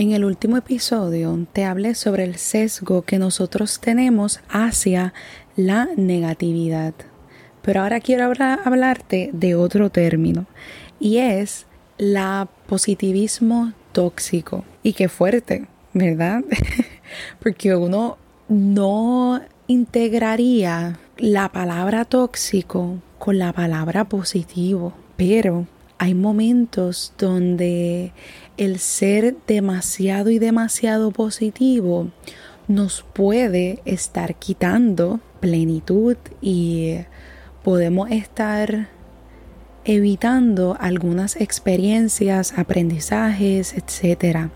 En el último episodio te hablé sobre el sesgo que nosotros tenemos hacia la negatividad. Pero ahora quiero hablarte de otro término y es la positivismo tóxico. Y qué fuerte, ¿verdad? Porque uno no integraría la palabra tóxico con la palabra positivo, pero hay momentos donde el ser demasiado y demasiado positivo nos puede estar quitando plenitud y podemos estar evitando algunas experiencias, aprendizajes, etc.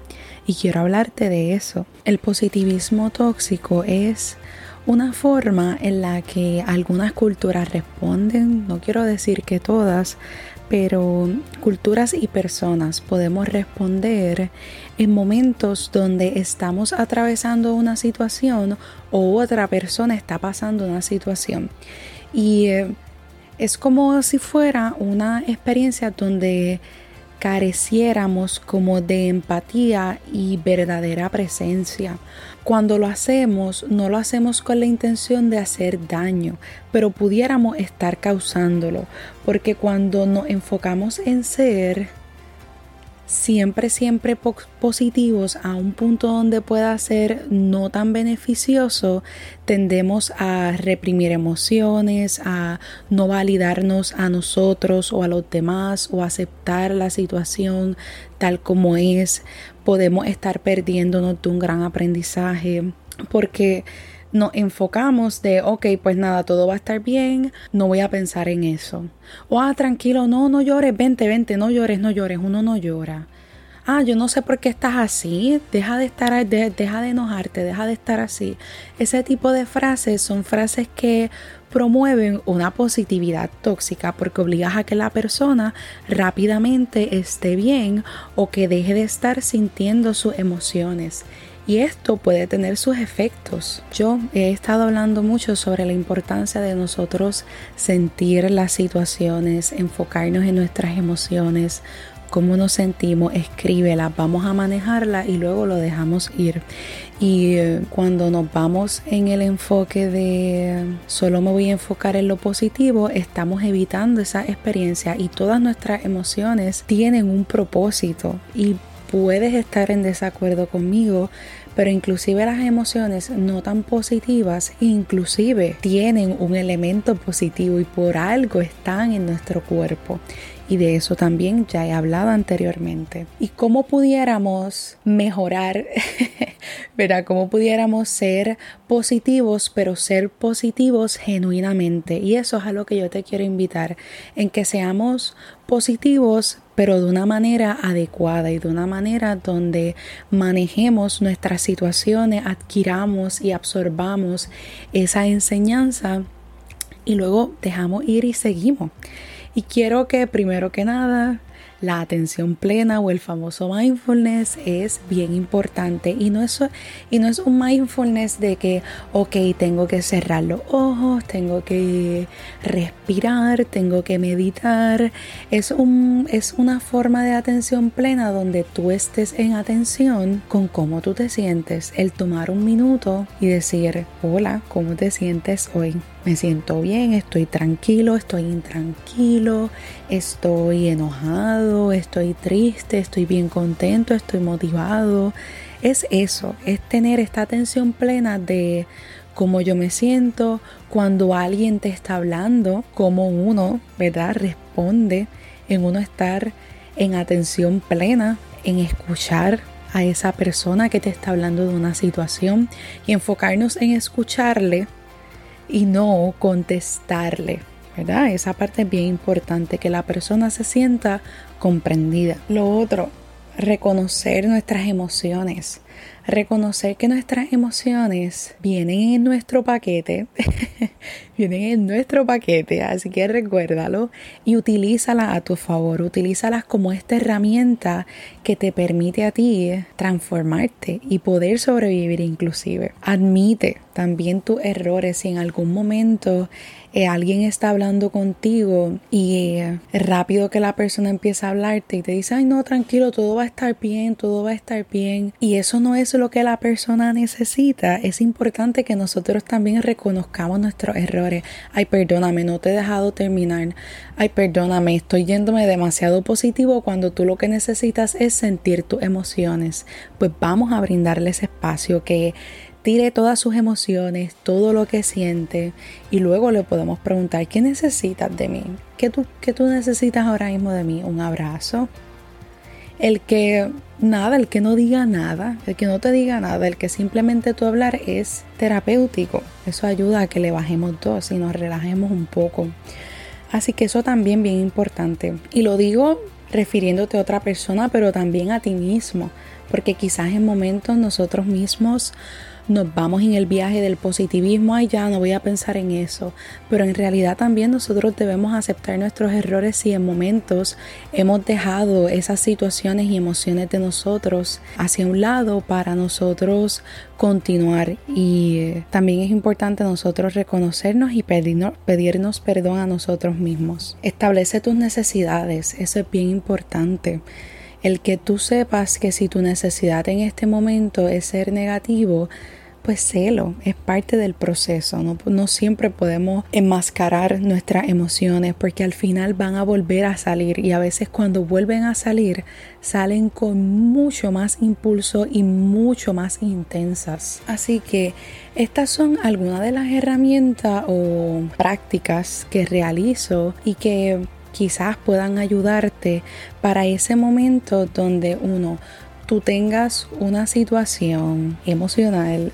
Y quiero hablarte de eso. El positivismo tóxico es una forma en la que algunas culturas responden, no quiero decir que todas, pero culturas y personas podemos responder en momentos donde estamos atravesando una situación o otra persona está pasando una situación. Y eh, es como si fuera una experiencia donde careciéramos como de empatía y verdadera presencia. Cuando lo hacemos, no lo hacemos con la intención de hacer daño, pero pudiéramos estar causándolo, porque cuando nos enfocamos en ser, siempre, siempre positivos a un punto donde pueda ser no tan beneficioso, tendemos a reprimir emociones, a no validarnos a nosotros o a los demás o aceptar la situación tal como es. Podemos estar perdiéndonos de un gran aprendizaje porque nos enfocamos de, ok, pues nada, todo va a estar bien, no voy a pensar en eso. O, ah, tranquilo, no, no llores, vente, vente, no llores, no llores, uno no llora. Ah, yo no sé por qué estás así, deja de estar, deja de enojarte, deja de estar así. Ese tipo de frases son frases que promueven una positividad tóxica porque obligas a que la persona rápidamente esté bien o que deje de estar sintiendo sus emociones y esto puede tener sus efectos. Yo he estado hablando mucho sobre la importancia de nosotros sentir las situaciones, enfocarnos en nuestras emociones, cómo nos sentimos, escríbela, vamos a manejarla y luego lo dejamos ir. Y eh, cuando nos vamos en el enfoque de solo me voy a enfocar en lo positivo, estamos evitando esa experiencia y todas nuestras emociones tienen un propósito y puedes estar en desacuerdo conmigo, pero inclusive las emociones no tan positivas inclusive tienen un elemento positivo y por algo están en nuestro cuerpo y de eso también ya he hablado anteriormente. ¿Y cómo pudiéramos mejorar, ¿verdad? ¿Cómo pudiéramos ser positivos, pero ser positivos genuinamente? Y eso es a lo que yo te quiero invitar, en que seamos positivos, pero de una manera adecuada y de una manera donde manejemos nuestras situaciones, adquiramos y absorbamos esa enseñanza y luego dejamos ir y seguimos. Y quiero que primero que nada la atención plena o el famoso mindfulness es bien importante y no es, y no es un mindfulness de que, ok, tengo que cerrar los ojos, tengo que respirar, tengo que meditar. Es, un, es una forma de atención plena donde tú estés en atención con cómo tú te sientes, el tomar un minuto y decir, hola, ¿cómo te sientes hoy? Me siento bien, estoy tranquilo, estoy intranquilo, estoy enojado, estoy triste, estoy bien contento, estoy motivado. Es eso, es tener esta atención plena de cómo yo me siento cuando alguien te está hablando, cómo uno, ¿verdad?, responde en uno estar en atención plena, en escuchar a esa persona que te está hablando de una situación y enfocarnos en escucharle y no contestarle. ¿Verdad? Esa parte es bien importante, que la persona se sienta comprendida. Lo otro, reconocer nuestras emociones. reconocer que nuestras emociones vienen en nuestro paquete, vienen en nuestro paquete, así que recuérdalo y utilízalas a tu favor, utilízalas como esta herramienta que te permite a ti transformarte y poder sobrevivir inclusive. Admite también tus errores si en algún momento eh, alguien está hablando contigo y eh, rápido que la persona empieza a hablarte y te dice, ay no, tranquilo, todo va a estar bien, todo va a estar bien. Y eso no es lo que la persona necesita. Es importante que nosotros también reconozcamos nuestros errores. Ay, perdóname, no te he dejado terminar. Ay, perdóname, estoy yéndome demasiado positivo cuando tú lo que necesitas es sentir tus emociones. Pues vamos a brindarle ese espacio que tire todas sus emociones, todo lo que siente y luego le podemos preguntar, ¿qué necesitas de mí? ¿Qué tú, qué tú necesitas ahora mismo de mí? ¿Un abrazo? El que nada, el que no diga nada, el que no te diga nada, el que simplemente tú hablar es terapéutico. Eso ayuda a que le bajemos dos y nos relajemos un poco. Así que eso también bien importante. Y lo digo refiriéndote a otra persona, pero también a ti mismo, porque quizás en momentos nosotros mismos nos vamos en el viaje del positivismo, ay ya, no voy a pensar en eso, pero en realidad también nosotros debemos aceptar nuestros errores si en momentos hemos dejado esas situaciones y emociones de nosotros hacia un lado para nosotros continuar y eh, también es importante nosotros reconocernos y pedirnos, pedirnos perdón a nosotros mismos. Establece tus necesidades, eso es bien importante. El que tú sepas que si tu necesidad en este momento es ser negativo, pues celo, es parte del proceso. No, no, siempre podemos enmascarar nuestras emociones porque al final van a volver a salir y a veces cuando vuelven a salir salen con mucho más impulso y mucho más intensas. Así que estas son algunas de las herramientas o prácticas que realizo y que quizás puedan ayudarte para ese momento donde uno tú tengas una situación emocional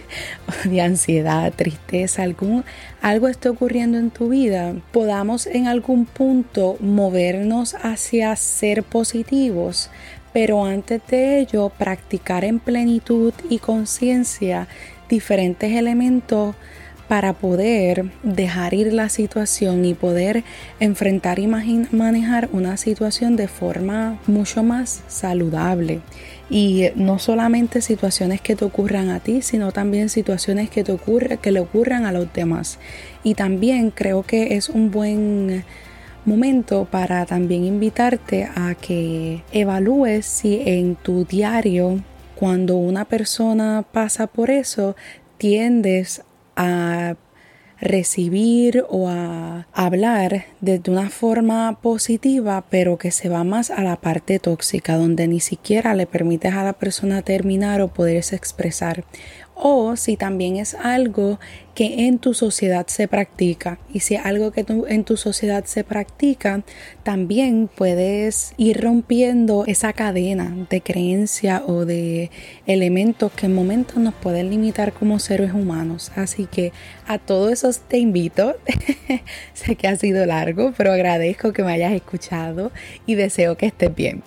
de ansiedad, tristeza, algún, algo esté ocurriendo en tu vida, podamos en algún punto movernos hacia ser positivos, pero antes de ello practicar en plenitud y conciencia diferentes elementos para poder dejar ir la situación y poder enfrentar y manejar una situación de forma mucho más saludable. Y no solamente situaciones que te ocurran a ti, sino también situaciones que, te ocurre, que le ocurran a los demás. Y también creo que es un buen momento para también invitarte a que evalúes si en tu diario, cuando una persona pasa por eso, tiendes a recibir o a hablar de una forma positiva, pero que se va más a la parte tóxica, donde ni siquiera le permites a la persona terminar o poderse expresar o si también es algo que en tu sociedad se practica. Y si es algo que en tu sociedad se practica, también puedes ir rompiendo esa cadena de creencia o de elementos que en momentos nos pueden limitar como seres humanos. Así que a todos esos te invito. sé que ha sido largo, pero agradezco que me hayas escuchado y deseo que estés bien.